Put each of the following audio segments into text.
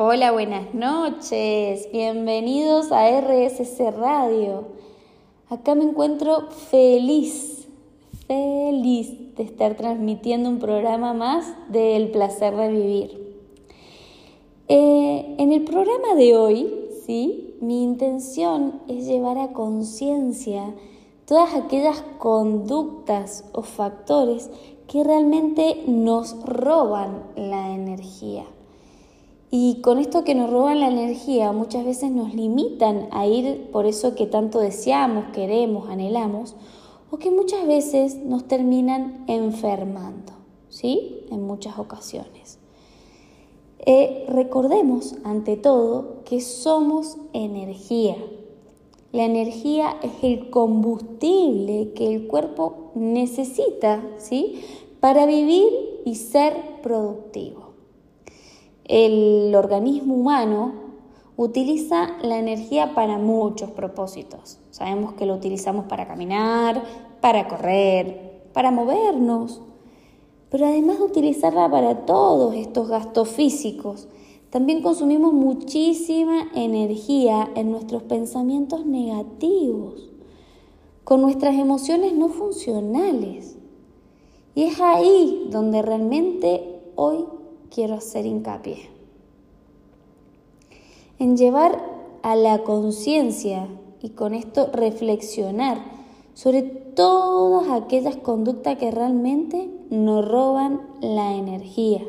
Hola, buenas noches. Bienvenidos a RSC Radio. Acá me encuentro feliz, feliz de estar transmitiendo un programa más del placer de vivir. Eh, en el programa de hoy, ¿sí? mi intención es llevar a conciencia todas aquellas conductas o factores que realmente nos roban la energía y con esto que nos roban la energía, muchas veces nos limitan a ir por eso que tanto deseamos, queremos, anhelamos, o que muchas veces nos terminan enfermando, ¿sí? En muchas ocasiones. Eh, recordemos, ante todo, que somos energía. La energía es el combustible que el cuerpo necesita, ¿sí? Para vivir y ser productivo el organismo humano utiliza la energía para muchos propósitos. Sabemos que lo utilizamos para caminar, para correr, para movernos, pero además de utilizarla para todos estos gastos físicos, también consumimos muchísima energía en nuestros pensamientos negativos, con nuestras emociones no funcionales. Y es ahí donde realmente hoy quiero hacer hincapié. En llevar a la conciencia y con esto reflexionar sobre todas aquellas conductas que realmente nos roban la energía.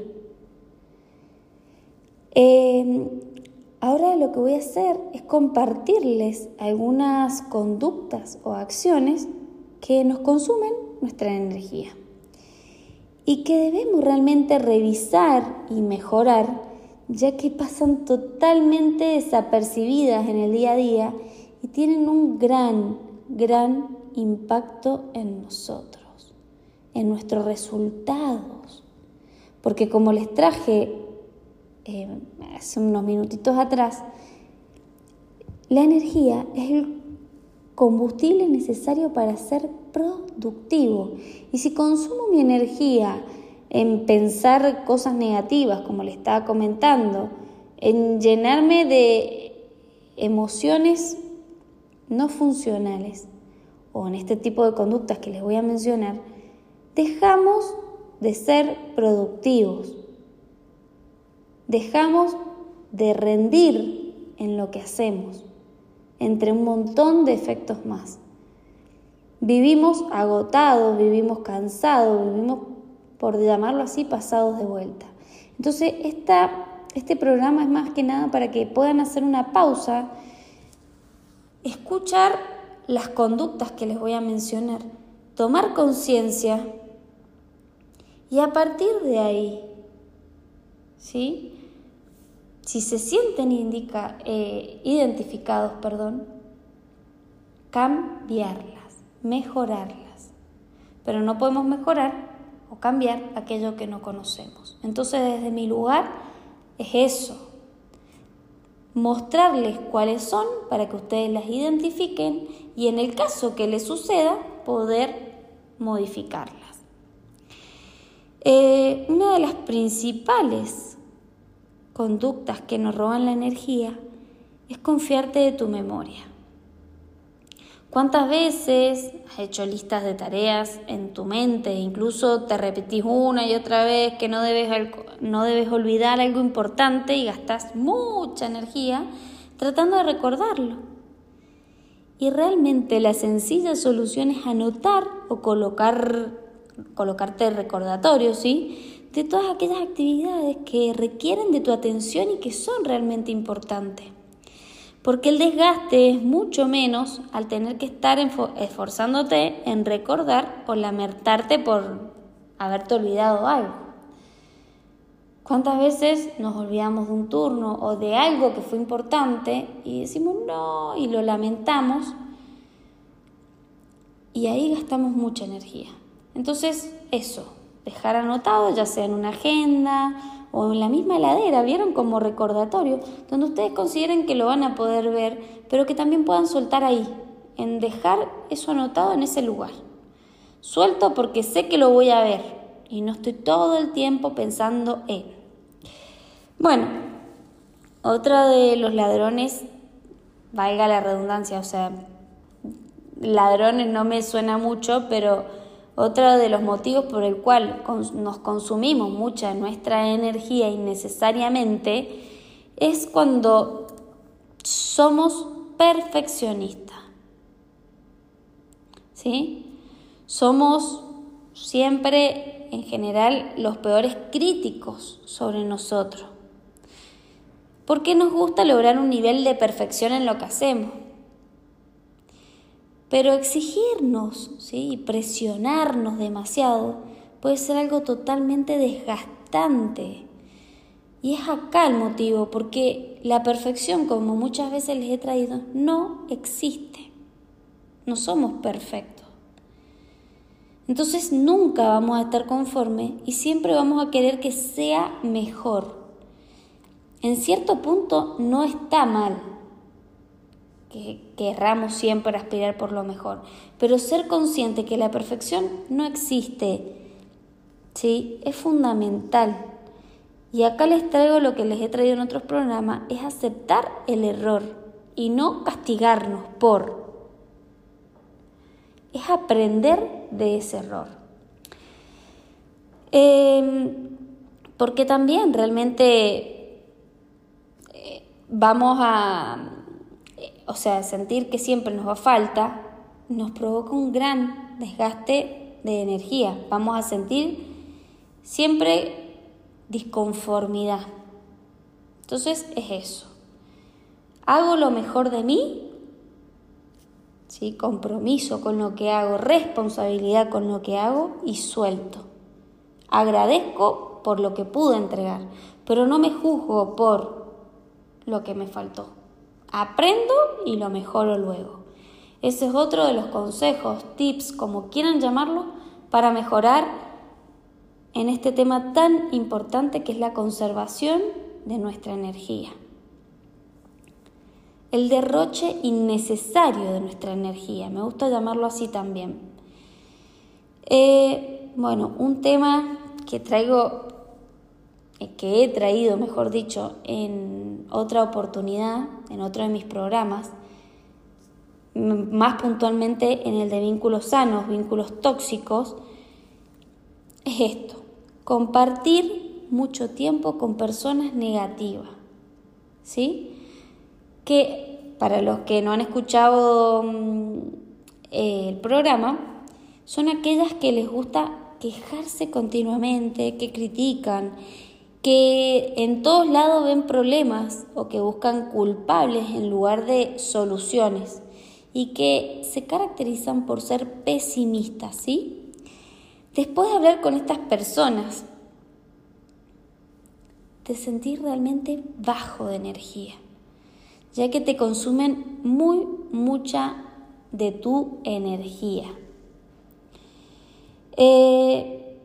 Em, ahora lo que voy a hacer es compartirles algunas conductas o acciones que nos consumen nuestra energía y que debemos realmente revisar y mejorar, ya que pasan totalmente desapercibidas en el día a día y tienen un gran, gran impacto en nosotros, en nuestros resultados. Porque como les traje eh, hace unos minutitos atrás, la energía es el combustible necesario para ser productivo. Y si consumo mi energía en pensar cosas negativas, como le estaba comentando, en llenarme de emociones no funcionales, o en este tipo de conductas que les voy a mencionar, dejamos de ser productivos, dejamos de rendir en lo que hacemos entre un montón de efectos más. Vivimos agotados, vivimos cansados, vivimos, por llamarlo así, pasados de vuelta. Entonces, este programa es más que nada para que puedan hacer una pausa, escuchar las conductas que les voy a mencionar, tomar conciencia y a partir de ahí, ¿sí? si se sienten indica, eh, identificados, perdón, cambiarlas, mejorarlas. Pero no podemos mejorar o cambiar aquello que no conocemos. Entonces desde mi lugar es eso, mostrarles cuáles son para que ustedes las identifiquen y en el caso que les suceda poder modificarlas. Eh, una de las principales conductas que nos roban la energía es confiarte de tu memoria. ¿Cuántas veces has hecho listas de tareas en tu mente incluso te repetís una y otra vez que no debes, no debes olvidar algo importante y gastas mucha energía tratando de recordarlo? Y realmente la sencilla solución es anotar o colocar, colocarte recordatorio, ¿sí? de todas aquellas actividades que requieren de tu atención y que son realmente importantes. Porque el desgaste es mucho menos al tener que estar esforzándote en recordar o lamentarte por haberte olvidado algo. ¿Cuántas veces nos olvidamos de un turno o de algo que fue importante y decimos no y lo lamentamos? Y ahí gastamos mucha energía. Entonces, eso, dejar anotado, ya sea en una agenda o en la misma heladera, vieron como recordatorio, donde ustedes consideren que lo van a poder ver, pero que también puedan soltar ahí, en dejar eso anotado en ese lugar. Suelto porque sé que lo voy a ver y no estoy todo el tiempo pensando en. Bueno, Otra de los ladrones, valga la redundancia, o sea, ladrones no me suena mucho, pero otro de los motivos por el cual nos consumimos mucha nuestra energía innecesariamente es cuando somos perfeccionistas. ¿Sí? Somos siempre, en general, los peores críticos sobre nosotros. Porque nos gusta lograr un nivel de perfección en lo que hacemos. Pero exigirnos ¿sí? y presionarnos demasiado puede ser algo totalmente desgastante. Y es acá el motivo, porque la perfección, como muchas veces les he traído, no existe. No somos perfectos. Entonces nunca vamos a estar conformes y siempre vamos a querer que sea mejor. En cierto punto no está mal, que querramos siempre aspirar por lo mejor, pero ser consciente que la perfección no existe, ¿sí? Es fundamental. Y acá les traigo lo que les he traído en otros programas, es aceptar el error y no castigarnos por. Es aprender de ese error. Em, porque también realmente eh, vamos a o sea, sentir que siempre nos va falta, nos provoca un gran desgaste de energía. Vamos a sentir siempre disconformidad. Entonces es eso. Hago lo mejor de mí, ¿sí? compromiso con lo que hago, responsabilidad con lo que hago y suelto. Agradezco por lo que pude entregar, pero no me juzgo por lo que me faltó. Aprendo y lo mejoro luego. Ese es otro de los consejos, tips, como quieran llamarlo, para mejorar en este tema tan importante que es la conservación de nuestra energía. El derroche innecesario de nuestra energía, me gusta llamarlo así también. Eh, bueno, un tema que traigo, que he traído, mejor dicho, en otra oportunidad, en otro de mis programas, más puntualmente en el de vínculos sanos, vínculos tóxicos, es esto, compartir mucho tiempo con personas negativas, ¿sí? Que para los que no han escuchado mm, el programa, son aquellas que les gusta quejarse continuamente, que critican, que en todos lados ven problemas o que buscan culpables en lugar de soluciones y que se caracterizan por ser pesimistas, ¿sí? Después de hablar con estas personas, te sentís realmente bajo de energía, ya que te consumen muy mucha de tu energía. Eh,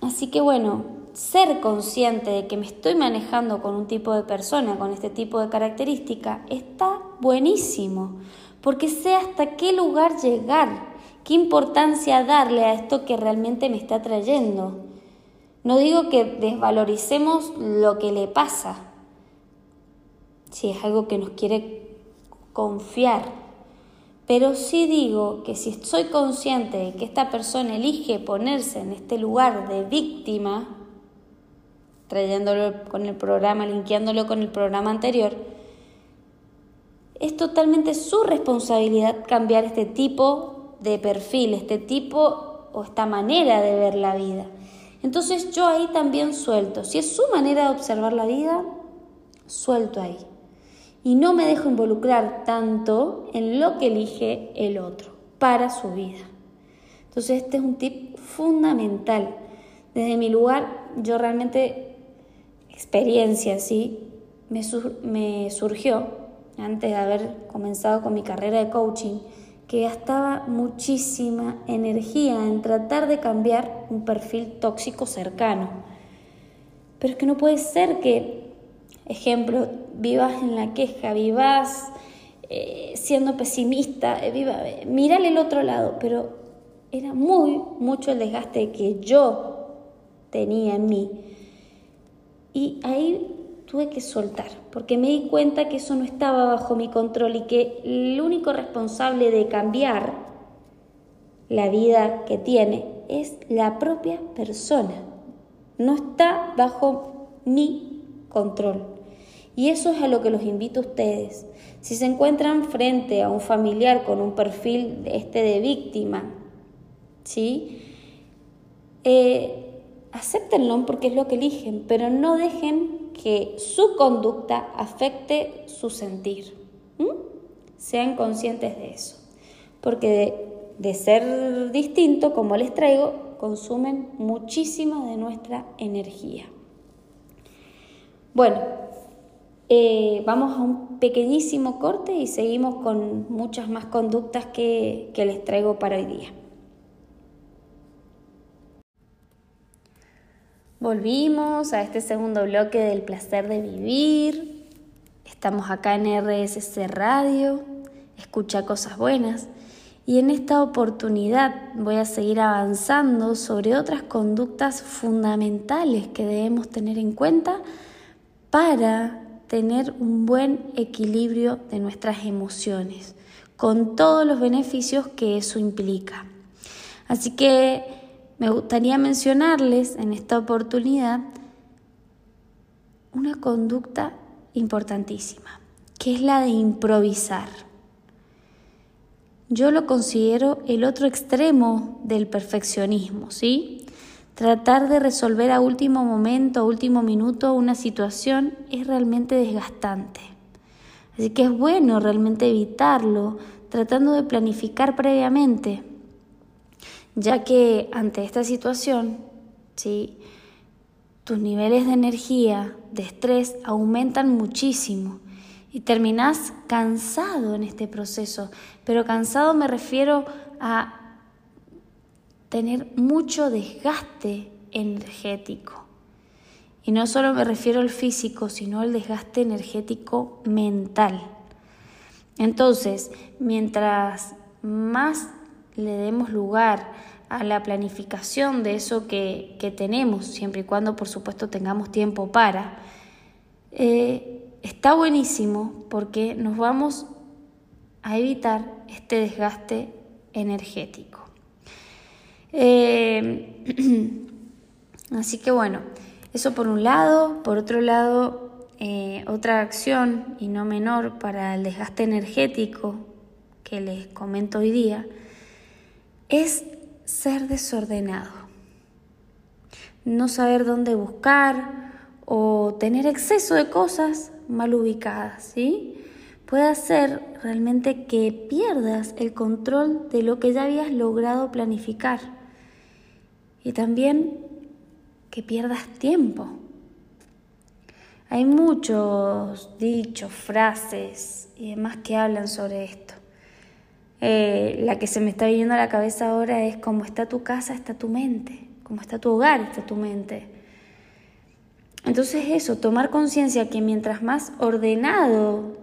así que bueno, ser consciente de que me estoy manejando con un tipo de persona, con este tipo de característica, está buenísimo, porque sé hasta qué lugar llegar, qué importancia darle a esto que realmente me está trayendo. No digo que desvaloricemos lo que le pasa, si es algo que nos quiere confiar, pero sí digo que si estoy consciente de que esta persona elige ponerse en este lugar de víctima, trayéndolo con el programa, linkeándolo con el programa anterior, es totalmente su responsabilidad cambiar este tipo de perfil, este tipo o esta manera de ver la vida. Entonces yo ahí también suelto. Si es su manera de observar la vida, suelto ahí. Y no me dejo involucrar tanto en lo que elige el otro para su vida. Entonces este es un tip fundamental. Desde mi lugar, yo realmente experiencia, ¿sí? Me, surgió, antes de haber comenzado con mi carrera de coaching, que gastaba muchísima energía en tratar de cambiar un perfil tóxico cercano. Pero es que no puede ser que, ejemplo, vivas en la queja, vivas eh, siendo pesimista, eh, viva, eh, mírale el otro lado, pero era muy, mucho el desgaste que yo tenía en mí y ahí tuve que soltar, porque me di cuenta que eso no estaba bajo mi control y que el único responsable de cambiar la vida que tiene es la propia persona. No está bajo mi control. Y eso es a lo que los invito a ustedes. Si se encuentran frente a un familiar con un perfil este de víctima, ¿sí? Eh, acéptenlo porque es lo que eligen, pero no dejen que su conducta afecte su sentir. Sean conscientes de eso, porque de, ser distinto, como les traigo, consumen muchísima de nuestra energía. Bueno, eh, vamos a un pequeñísimo corte y seguimos con muchas más conductas que les traigo para hoy día. Volvimos a este segundo bloque del placer de vivir. Estamos acá en RSC Radio, escucha cosas buenas. Y en esta oportunidad voy a seguir avanzando sobre otras conductas fundamentales que debemos tener en cuenta para tener un buen equilibrio de nuestras emociones, con todos los beneficios que eso implica. Así que me gustaría mencionarles en esta oportunidad una conducta importantísima, que es la de improvisar. Yo lo considero el otro extremo del perfeccionismo, ¿sí? Tratar de resolver a último momento, a último minuto una situación es realmente desgastante. Así que es bueno realmente evitarlo, tratando de planificar previamente ya que ante esta situación, ¿sí? tus niveles de energía, de estrés aumentan muchísimo y terminas cansado en este proceso. Pero cansado me refiero a tener mucho desgaste energético. Y no solo me refiero al físico, sino al desgaste energético mental. Entonces, mientras más le demos lugar a la planificación de eso que, tenemos, siempre y cuando por supuesto tengamos tiempo para, eh, está buenísimo porque nos vamos a evitar este desgaste energético. Eh, así que bueno, eso por un lado, por otro lado, eh, otra acción y no menor para el desgaste energético que les comento hoy día es ser desordenado, no saber dónde buscar o tener exceso de cosas mal ubicadas, ¿sí? Puede hacer realmente que pierdas el control de lo que ya habías logrado planificar y también que pierdas tiempo. Hay muchos dichos, frases y demás que hablan sobre esto. Eh, la que se me está viniendo a la cabeza ahora es como está tu casa, está tu mente, como está tu hogar, está tu mente. Entonces eso, tomar conciencia que mientras más ordenado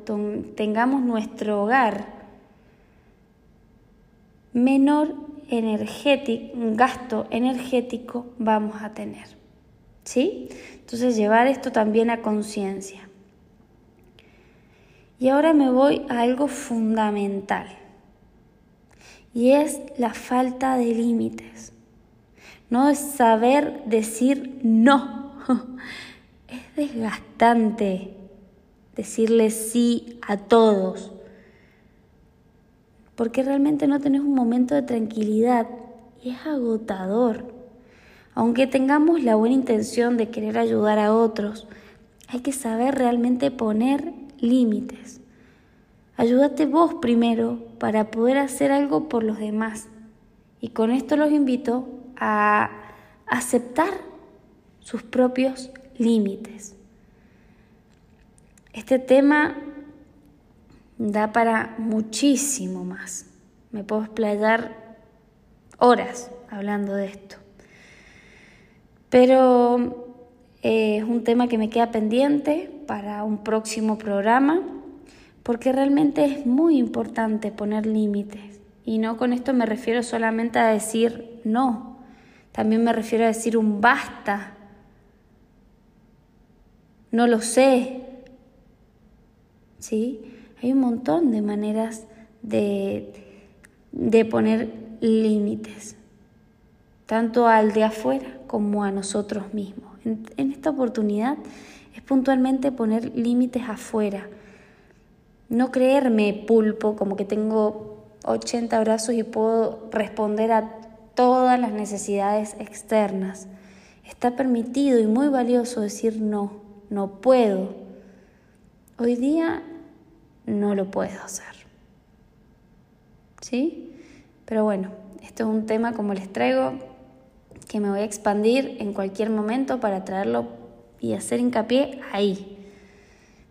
tengamos nuestro hogar, menor gasto energético vamos a tener. ¿Sí? Entonces llevar esto también a conciencia. Y ahora me voy a algo fundamental y es la falta de límites. No es saber decir no. Es desgastante decirle sí a todos, porque realmente no tenés un momento de tranquilidad y es agotador. Aunque tengamos la buena intención de querer ayudar a otros, hay que saber realmente poner límites. Ayúdate vos primero para poder hacer algo por los demás. Y con esto los invito a aceptar sus propios límites. Este tema da para muchísimo más. Me puedo explayar horas hablando de esto. Pero eh, es un tema que me queda pendiente para un próximo programa porque realmente es muy importante poner límites. Y no con esto me refiero solamente a decir no, también me refiero a decir un basta. no lo sé. ¿Sí? Hay un montón de maneras de, de poner límites, tanto al de afuera como a nosotros mismos. En, en esta oportunidad es puntualmente poner límites afuera. No creerme pulpo, como que tengo 80 brazos y puedo responder a todas las necesidades externas. Está permitido y muy valioso decir no, no puedo. Hoy día no lo puedo hacer. ¿Sí? Pero bueno, esto es un tema como les traigo que me voy a expandir en cualquier momento para traerlo y hacer hincapié ahí.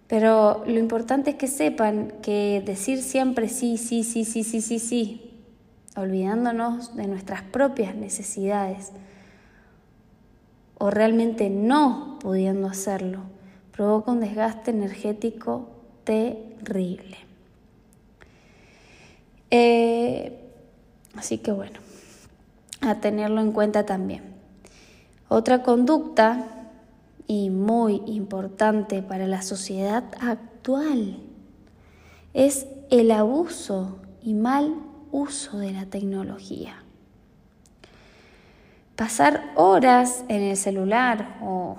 Pero lo importante es que sepan que decir siempre sí, sí, sí, sí, sí, sí, sí, olvidándonos de nuestras propias necesidades o realmente no pudiendo hacerlo, provoca un desgaste energético terrible. Eh, así que bueno, a tenerlo en cuenta también. Otra conducta y muy importante para la sociedad actual es el abuso y mal uso de la tecnología. Pasar horas en el celular o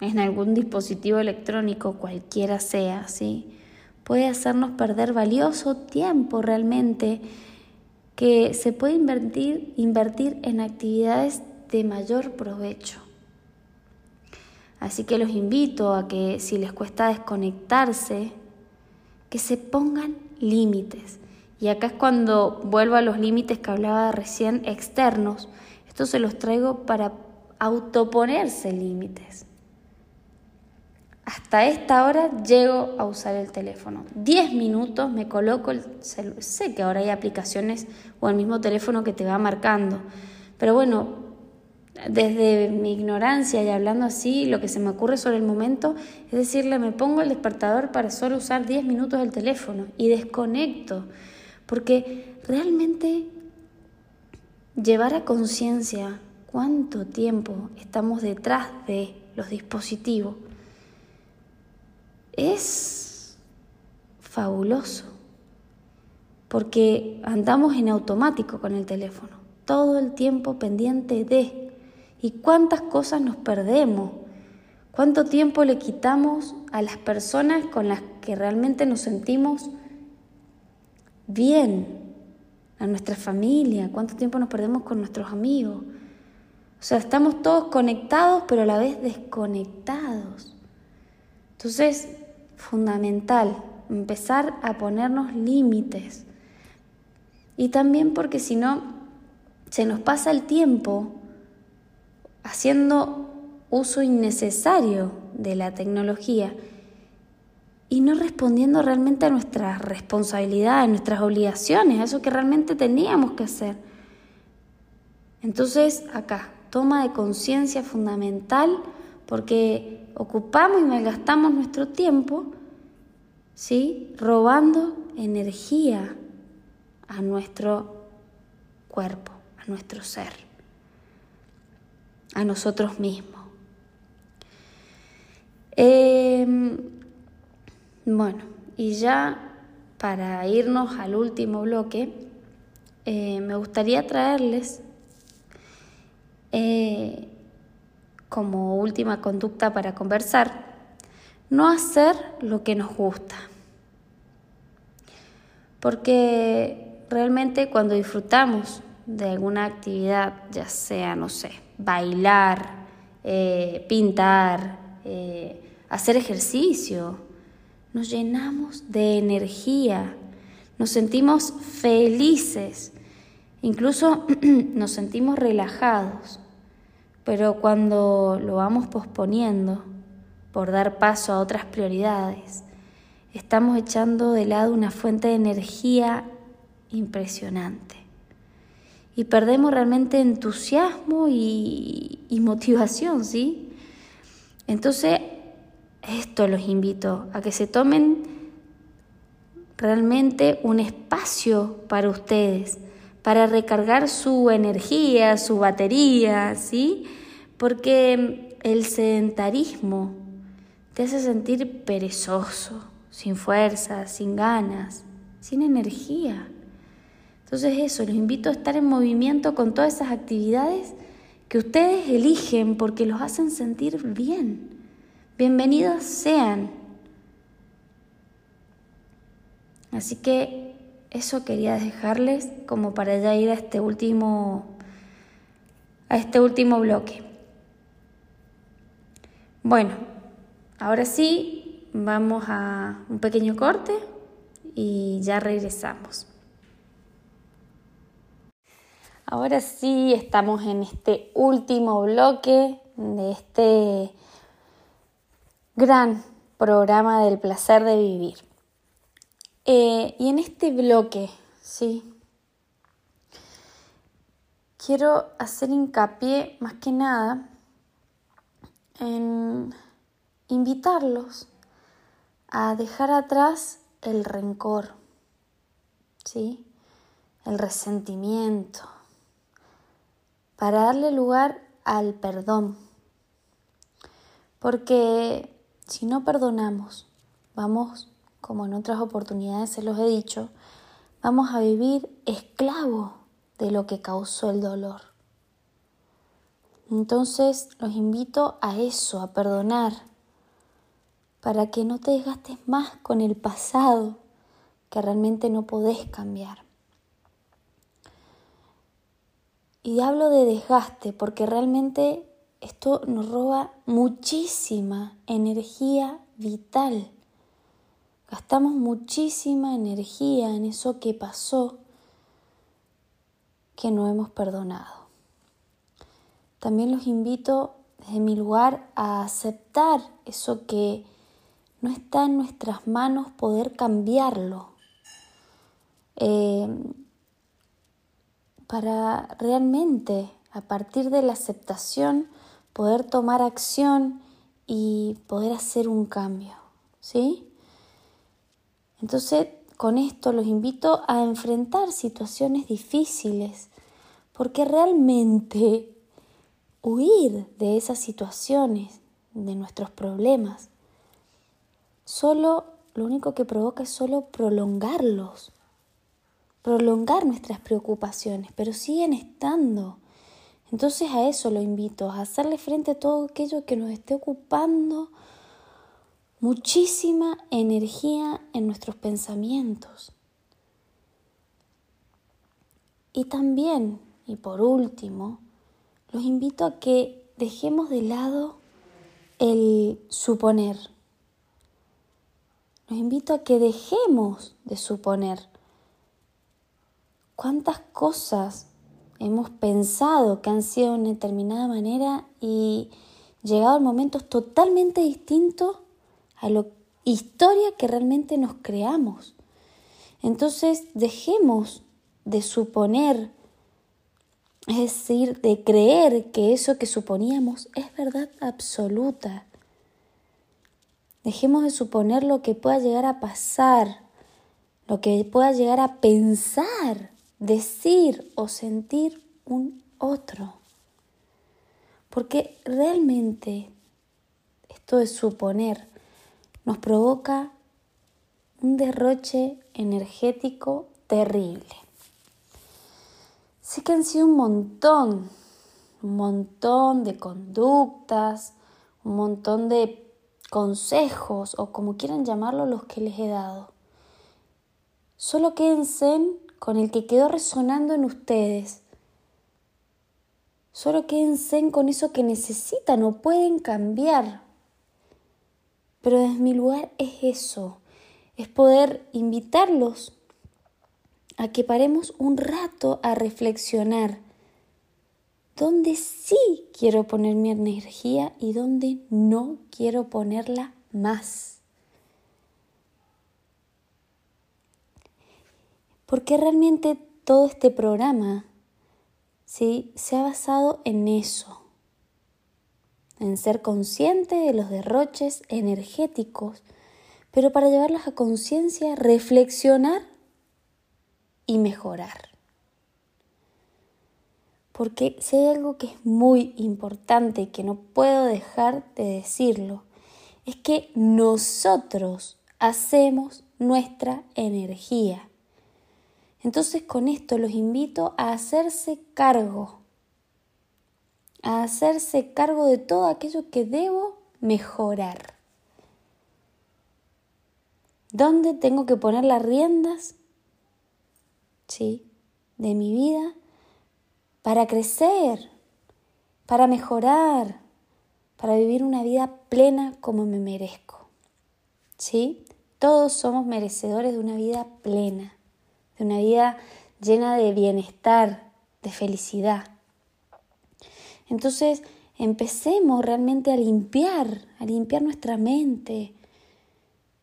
en algún dispositivo electrónico, cualquiera sea, ¿sí? puede hacernos perder valioso tiempo realmente que se puede invertir, invertir en actividades de mayor provecho. Así que los invito a que si les cuesta desconectarse, que se pongan límites. Y acá es cuando vuelvo a los límites que hablaba recién externos. Esto se los traigo para autoponerse límites. Hasta esta hora llego a usar el teléfono. Diez minutos me coloco el celular. Sé que ahora hay aplicaciones o el mismo teléfono que te va marcando. Pero bueno, desde mi ignorancia y hablando así, lo que se me ocurre sobre el momento es decirle, me pongo el despertador para solo usar 10 minutos del teléfono y desconecto, porque realmente llevar a conciencia cuánto tiempo estamos detrás de los dispositivos es fabuloso, porque andamos en automático con el teléfono, todo el tiempo pendiente de y cuántas cosas nos perdemos, cuánto tiempo le quitamos a las personas con las que realmente nos sentimos bien, a nuestra familia, cuánto tiempo nos perdemos con nuestros amigos. O sea, estamos todos conectados, pero a la vez desconectados. Entonces, fundamental empezar a ponernos límites. Y también porque si no, se nos pasa el tiempo haciendo uso innecesario de la tecnología y no respondiendo realmente a nuestras responsabilidades, a nuestras obligaciones, a eso que realmente teníamos que hacer. Entonces, acá, toma de conciencia fundamental porque ocupamos y malgastamos nuestro tiempo, ¿sí? Robando energía a nuestro cuerpo, a nuestro ser a nosotros mismos. Em, bueno, y ya para irnos al último bloque, eh, me gustaría traerles eh, como última conducta para conversar, no hacer lo que nos gusta. Porque realmente cuando disfrutamos de alguna actividad, ya sea, no sé, bailar, eh, pintar, eh, hacer ejercicio. Nos llenamos de energía, nos sentimos felices, incluso nos sentimos relajados. Pero cuando lo vamos posponiendo por dar paso a otras prioridades, estamos echando de lado una fuente de energía impresionante y perdemos realmente entusiasmo y, motivación, ¿sí? Entonces, esto los invito a que se tomen realmente un espacio para ustedes, para recargar su energía, su batería, ¿sí? Porque el sedentarismo te hace sentir perezoso, sin fuerza, sin ganas, sin energía. Entonces eso, los invito a estar en movimiento con todas esas actividades que ustedes eligen porque los hacen sentir bien. Bienvenidos sean. Así que eso quería dejarles como para ya ir a este último a este último bloque. Bueno, ahora sí, vamos a un pequeño corte y ya regresamos. Ahora sí, estamos en este último bloque de este gran programa del placer de vivir. Eh, y en este bloque, sí, quiero hacer hincapié más que nada en invitarlos a dejar atrás el rencor, ¿sí? el resentimiento, para darle lugar al perdón. Porque si no perdonamos, vamos, como en otras oportunidades se los he dicho, vamos a vivir esclavo de lo que causó el dolor. Entonces los invito a eso, a perdonar, para que no te desgastes más con el pasado que realmente no podés cambiar. Y hablo de desgaste porque realmente esto nos roba muchísima energía vital. Gastamos muchísima energía en eso que pasó que no hemos perdonado. También los invito desde mi lugar a aceptar eso que no está en nuestras manos poder cambiarlo. Eh, para realmente, a partir de la aceptación, poder tomar acción y poder hacer un cambio, ¿sí? Entonces, con esto los invito a enfrentar situaciones difíciles, porque realmente huir de esas situaciones, de nuestros problemas, solo lo único que provoca es solo prolongarlos prolongar nuestras preocupaciones, pero siguen estando. Entonces a eso lo invito, a hacerle frente a todo aquello que nos esté ocupando muchísima energía en nuestros pensamientos. Y también, y por último, los invito a que dejemos de lado el suponer. Los invito a que dejemos de suponer cuántas cosas hemos pensado que han sido de una determinada manera y llegado el momento totalmente distinto a la historia que realmente nos creamos. Entonces dejemos de suponer, es decir, de creer que eso que suponíamos es verdad absoluta. Dejemos de suponer lo que pueda llegar a pasar, lo que pueda llegar a pensar decir o sentir un otro. Porque realmente esto de suponer nos provoca un derroche energético terrible. Sé que han sido un montón, un montón de conductas, un montón de consejos o como quieran llamarlo los que les he dado. Solo quédense en con el que quedó resonando en ustedes. Solo quédense con eso que necesitan o pueden cambiar. Pero desde mi lugar es eso, es poder invitarlos a que paremos un rato a reflexionar dónde sí quiero poner mi energía y dónde no quiero ponerla más. Porque realmente todo este programa ¿sí? se ha basado en eso, en ser consciente de los derroches energéticos, pero para llevarlos a conciencia, reflexionar y mejorar. Porque si hay algo que es muy importante y que no puedo dejar de decirlo, es que nosotros hacemos nuestra energía. Entonces con esto los invito a hacerse cargo, a hacerse cargo de todo aquello que debo mejorar. ¿Dónde tengo que poner las riendas? Sí, de mi vida para crecer, para mejorar, para vivir una vida plena como me merezco. ¿Sí? Todos somos merecedores de una vida plena, de una vida llena de bienestar, de felicidad. Entonces, empecemos realmente a limpiar, a limpiar nuestra mente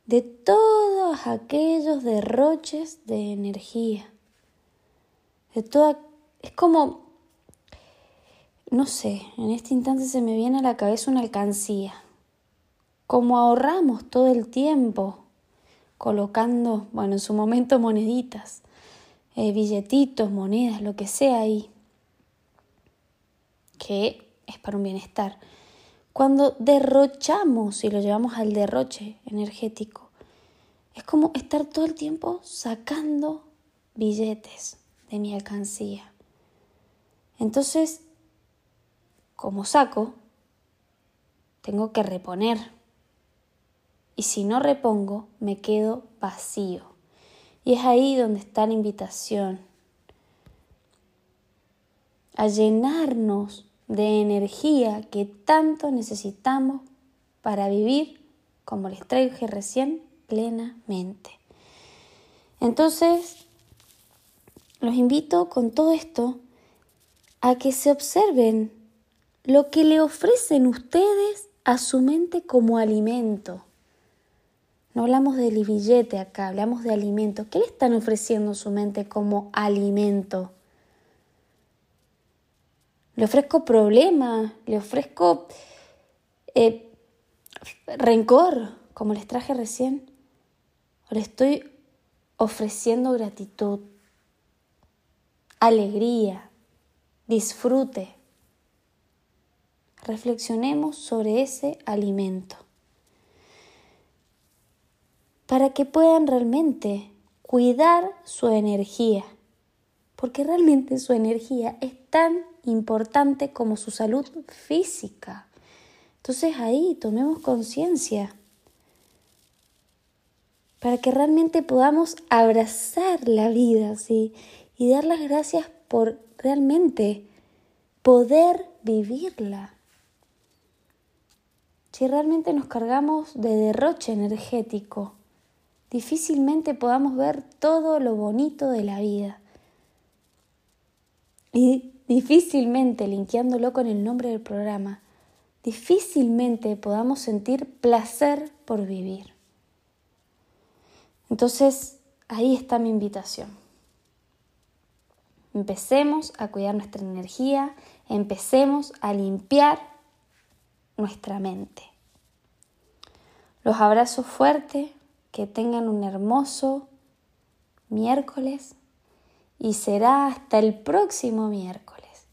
de todos aquellos derroches de energía. De toda es como no sé, en este instante se me viene a la cabeza una alcancía. Como ahorramos todo el tiempo colocando, bueno, en su momento moneditas, eh, billetitos, monedas, lo que sea ahí, que es para un bienestar. Cuando derrochamos y lo llevamos al derroche energético, es como estar todo el tiempo sacando billetes de mi alcancía. Entonces, como saco, tengo que reponer. Y si no repongo, me quedo vacío. Y es ahí donde está la invitación a llenarnos de energía que tanto necesitamos para vivir, como les traigo recién, plenamente. Entonces, los invito con todo esto a que se observen lo que le ofrecen ustedes a su mente como alimento. No hablamos del billete acá, hablamos de alimento. ¿Qué le están ofreciendo a su mente como alimento? Le ofrezco problema, le ofrezco eh, rencor, como les traje recién. O le estoy ofreciendo gratitud, alegría, disfrute reflexionemos sobre ese alimento para que puedan realmente cuidar su energía, porque realmente su energía es tan importante como su salud física. Entonces ahí tomemos conciencia para que realmente podamos abrazar la vida ¿sí? y dar las gracias por realmente poder vivirla. Si realmente nos cargamos de derroche energético, difícilmente podamos ver todo lo bonito de la vida. Y difícilmente, linkeándolo con el nombre del programa, difícilmente podamos sentir placer por vivir. Entonces, ahí está mi invitación. Empecemos a cuidar nuestra energía, empecemos a limpiar nuestra mente. Los abrazo fuerte, que tengan un hermoso miércoles y será hasta el próximo miércoles.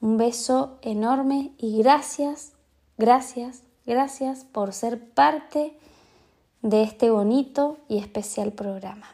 Un beso enorme y gracias, gracias, gracias por ser parte de este bonito y especial programa.